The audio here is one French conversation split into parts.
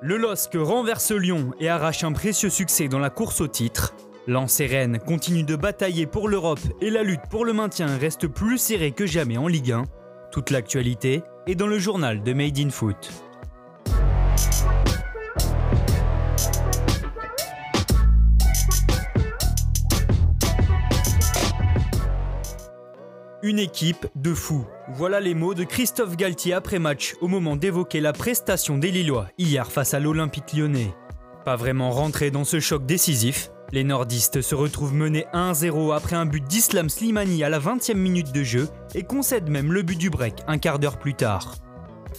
Le LOSC renverse Lyon et arrache un précieux succès dans la course au titre. Lens et Rennes continuent de batailler pour l'Europe et la lutte pour le maintien reste plus serrée que jamais en Ligue 1. Toute l'actualité est dans le journal de Made in Foot. Une équipe de fous. Voilà les mots de Christophe Galtier après match au moment d'évoquer la prestation des Lillois hier face à l'Olympique lyonnais. Pas vraiment rentré dans ce choc décisif, les nordistes se retrouvent menés 1-0 après un but d'Islam Slimani à la 20e minute de jeu et concèdent même le but du break un quart d'heure plus tard.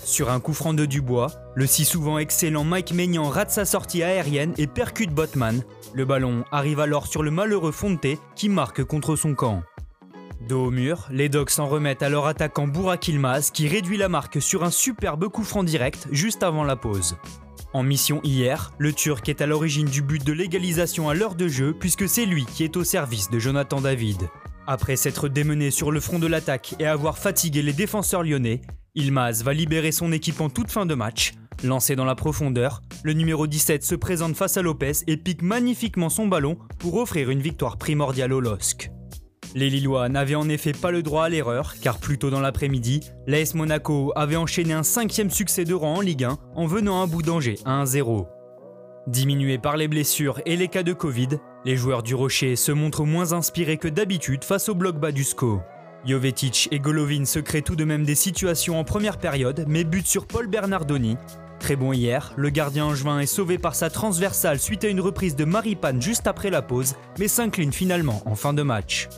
Sur un coup franc de Dubois, le si souvent excellent Mike Maignan rate sa sortie aérienne et percute Botman. Le ballon arrive alors sur le malheureux Fonte qui marque contre son camp. Dos au mur, les Dogs s'en remettent à leur attaquant Burak Ilmaz qui réduit la marque sur un superbe coup franc direct juste avant la pause. En mission hier, le Turc est à l'origine du but de l'égalisation à l'heure de jeu puisque c'est lui qui est au service de Jonathan David. Après s'être démené sur le front de l'attaque et avoir fatigué les défenseurs lyonnais, Ilmaz va libérer son équipe en toute fin de match. Lancé dans la profondeur, le numéro 17 se présente face à Lopez et pique magnifiquement son ballon pour offrir une victoire primordiale au LOSC. Les Lillois n'avaient en effet pas le droit à l'erreur, car plus tôt dans l'après-midi, l'AS Monaco avait enchaîné un cinquième succès de rang en Ligue 1 en venant à bout d'Angers à 1-0. Diminués par les blessures et les cas de Covid, les joueurs du Rocher se montrent moins inspirés que d'habitude face au bloc bas du. Jovetic et Golovin se créent tout de même des situations en première période, mais butent sur Paul Bernardoni. Très bon hier, le gardien angevin est sauvé par sa transversale suite à une reprise de Maripane juste après la pause, mais s'incline finalement en fin de match.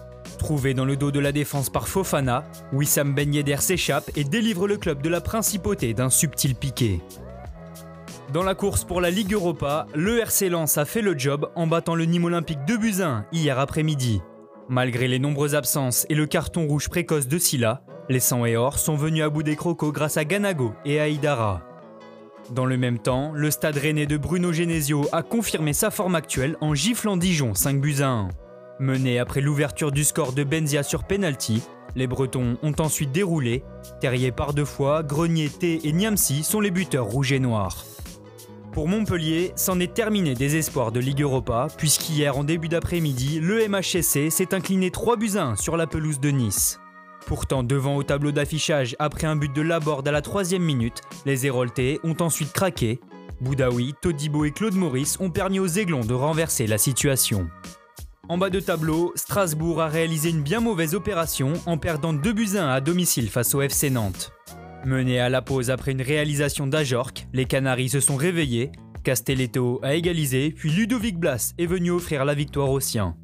Trouvé dans le dos de la défense par Fofana, Wissam Ben Yedder s'échappe et délivre le club de la principauté d'un subtil piqué. Dans la course pour la Ligue Europa, le RC Lens a fait le job en battant le Nîmes Olympique de Buzyn hier après-midi. Malgré les nombreuses absences et le carton rouge précoce de Silla, les 100 et or sont venus à bout des crocos grâce à Ganago et à. Dans le même temps, le stade rennais de Bruno Genesio a confirmé sa forme actuelle en giflant Dijon 5 buts à 1. Menés après l'ouverture du score de Benzia sur penalty, les Bretons ont ensuite déroulé. Terrier par deux fois, Grenier, T et Niamsi sont les buteurs rouges et noirs. Pour Montpellier, c'en est terminé des espoirs de Ligue Europa, puisqu'hier en début d'après-midi, le MHSC s'est incliné 3 buts à 1 sur la pelouse de Nice. Pourtant devant au tableau d'affichage après un but de Laborde à la troisième minute, les Héroltais ont ensuite craqué. Boudaoui, Todibo et Claude Maurice ont permis aux Aiglons de renverser la situation. En bas de tableau, Strasbourg a réalisé une bien mauvaise opération en perdant 2 buts 1 à domicile face au FC Nantes. Menés à la pause après une réalisation d'Ajorc, les Canaries se sont réveillés, Castelletto a égalisé, puis Ludovic Blas est venu offrir la victoire aux siens.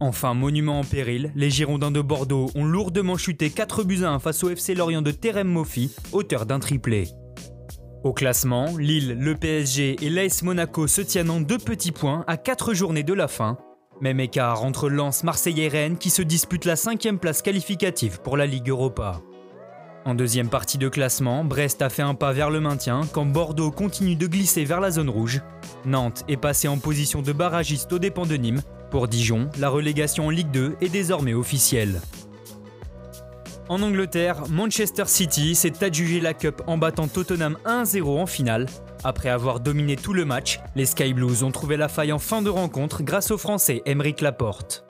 Enfin, monument en péril, les Girondins de Bordeaux ont lourdement chuté 4 buts 1 face au FC Lorient de Terem Moffi, auteur d'un triplé. Au classement, Lille, le PSG et l'AS Monaco se tiennent en deux petits points à 4 journées de la fin, même écart entre Lens, Marseille et Rennes qui se disputent la cinquième place qualificative pour la Ligue Europa. En deuxième partie de classement, Brest a fait un pas vers le maintien quand Bordeaux continue de glisser vers la zone rouge. Nantes est passé en position de barragiste aux dépens de Nîmes. Pour Dijon, la relégation en Ligue 2 est désormais officielle. En Angleterre, Manchester City s'est adjugé la Cup en battant Tottenham 1-0 en finale. Après avoir dominé tout le match, les Sky Blues ont trouvé la faille en fin de rencontre grâce au Français Emeric Laporte.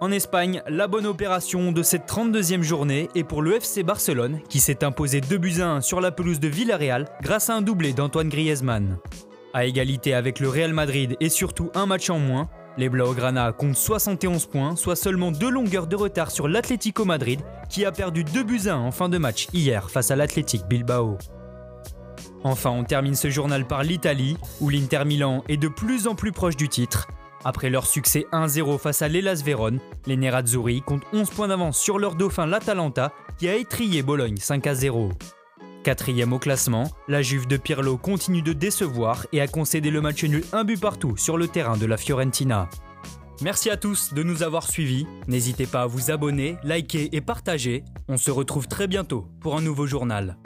En Espagne, la bonne opération de cette 32e journée est pour le FC Barcelone qui s'est imposé 2 buts à 1 sur la pelouse de Villarreal grâce à un doublé d'Antoine Griezmann. À égalité avec le Real Madrid et surtout un match en moins, les Blaugrana comptent 71 points, soit seulement deux longueurs de retard sur l'Atlético Madrid qui a perdu 2 buts à 1 en fin de match hier face à l'Athletic Bilbao. Enfin, on termine ce journal par l'Italie, où l'Inter Milan est de plus en plus proche du titre. Après leur succès 1-0 face à l'Elas Vérone, les Nerazzurri comptent 11 points d'avance sur leur dauphin l'Atalanta qui a étrié Bologne 5-0. Quatrième au classement, la Juve de Pirlo continue de décevoir et a concédé le match nul un but partout sur le terrain de la Fiorentina. Merci à tous de nous avoir suivis. N'hésitez pas à vous abonner, liker et partager. On se retrouve très bientôt pour un nouveau journal.